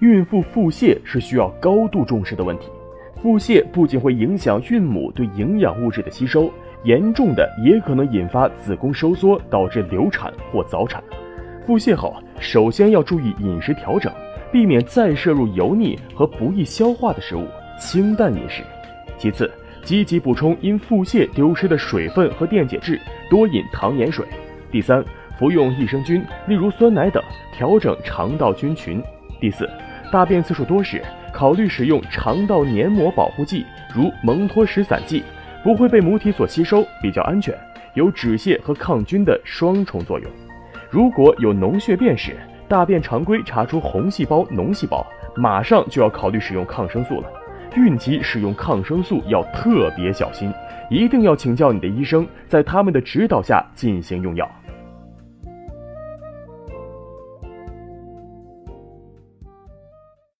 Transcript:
孕妇腹泻是需要高度重视的问题。腹泻不仅会影响孕母对营养物质的吸收，严重的也可能引发子宫收缩，导致流产或早产。腹泻后，首先要注意饮食调整，避免再摄入油腻和不易消化的食物，清淡饮食。其次，积极补充因腹泻丢失的水分和电解质，多饮糖盐水。第三，服用益生菌，例如酸奶等，调整肠道菌群。第四，大便次数多时，考虑使用肠道黏膜保护剂，如蒙脱石散剂，不会被母体所吸收，比较安全，有止泻和抗菌的双重作用。如果有脓血便时，大便常规查出红细胞、脓细胞，马上就要考虑使用抗生素了。孕期使用抗生素要特别小心，一定要请教你的医生，在他们的指导下进行用药。